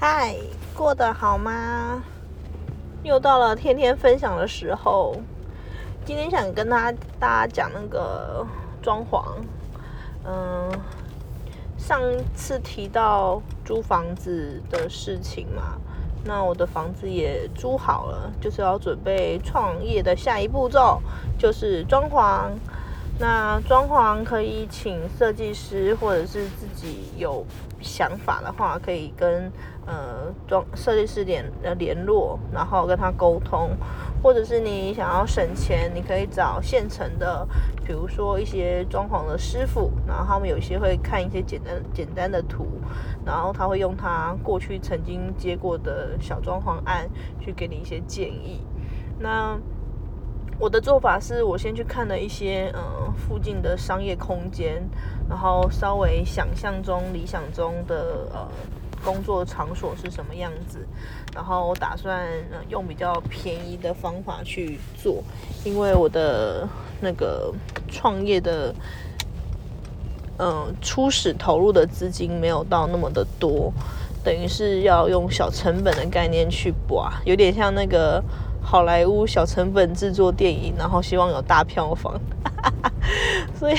嗨，过得好吗？又到了天天分享的时候。今天想跟他大家讲那个装潢。嗯，上次提到租房子的事情嘛，那我的房子也租好了，就是要准备创业的下一步骤，就是装潢。那装潢可以请设计师，或者是自己有想法的话，可以跟呃装设计师联呃联络，然后跟他沟通，或者是你想要省钱，你可以找现成的，比如说一些装潢的师傅，然后他们有些会看一些简单简单的图，然后他会用他过去曾经接过的小装潢案去给你一些建议。那我的做法是我先去看了一些呃附近的商业空间，然后稍微想象中理想中的呃工作场所是什么样子，然后我打算用比较便宜的方法去做，因为我的那个创业的嗯初始投入的资金没有到那么的多，等于是要用小成本的概念去刮，有点像那个。好莱坞小成本制作电影，然后希望有大票房，所以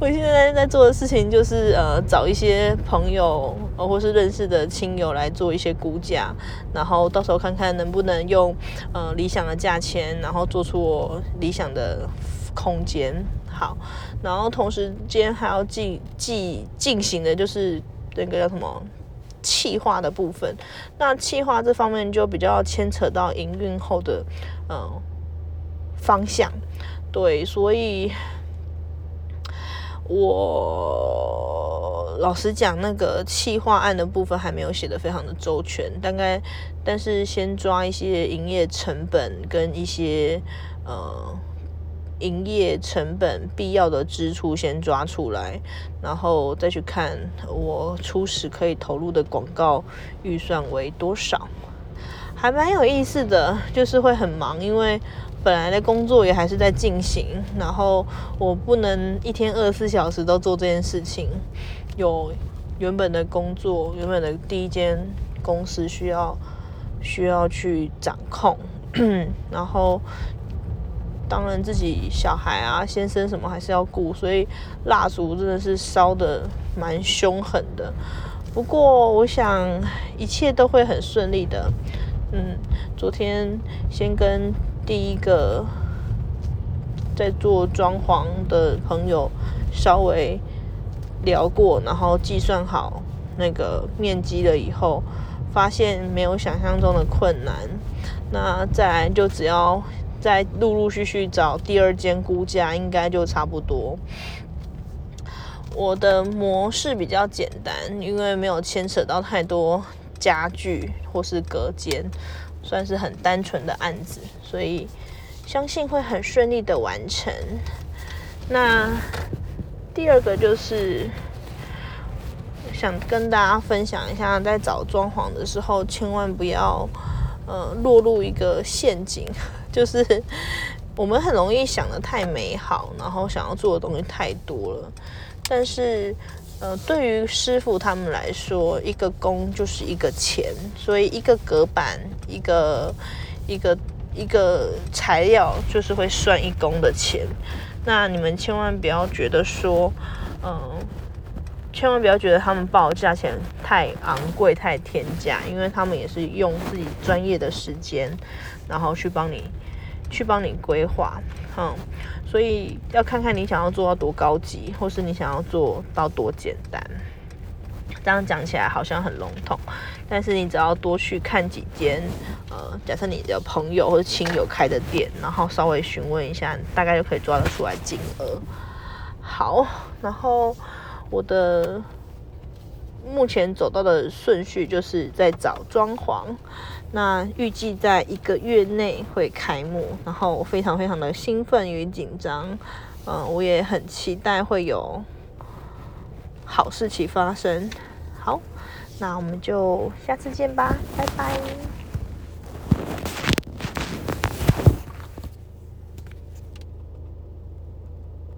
我现在在做的事情就是呃找一些朋友或是认识的亲友来做一些估价，然后到时候看看能不能用呃理想的价钱，然后做出我理想的空间。好，然后同时间还要进进进行的就是那个叫什么？气化的部分，那气化这方面就比较牵扯到营运后的嗯方向，对，所以我老实讲，那个气化案的部分还没有写的非常的周全，大概，但是先抓一些营业成本跟一些呃。营业成本必要的支出先抓出来，然后再去看我初始可以投入的广告预算为多少，还蛮有意思的，就是会很忙，因为本来的工作也还是在进行，然后我不能一天二十四小时都做这件事情，有原本的工作，原本的第一间公司需要需要去掌控，然后。当然，自己小孩啊、先生什么还是要顾，所以蜡烛真的是烧的蛮凶狠的。不过，我想一切都会很顺利的。嗯，昨天先跟第一个在做装潢的朋友稍微聊过，然后计算好那个面积了以后，发现没有想象中的困难。那再来就只要。再陆陆续续找第二间估价，应该就差不多。我的模式比较简单，因为没有牵扯到太多家具或是隔间，算是很单纯的案子，所以相信会很顺利的完成。那第二个就是想跟大家分享一下，在找装潢的时候，千万不要呃落入一个陷阱。就是 我们很容易想的太美好，然后想要做的东西太多了。但是，呃，对于师傅他们来说，一个工就是一个钱，所以一个隔板、一个一个一个材料，就是会算一工的钱。那你们千万不要觉得说，嗯，千万不要觉得他们报价钱太昂贵、太天价，因为他们也是用自己专业的时间，然后去帮你。去帮你规划，嗯，所以要看看你想要做到多高级，或是你想要做到多简单。这样讲起来好像很笼统，但是你只要多去看几间，呃，假设你的朋友或者亲友开的店，然后稍微询问一下，大概就可以抓得出来金额。好，然后我的。目前走到的顺序就是在找装潢，那预计在一个月内会开幕，然后我非常非常的兴奋与紧张，嗯，我也很期待会有好事情发生。好，那我们就下次见吧，拜拜。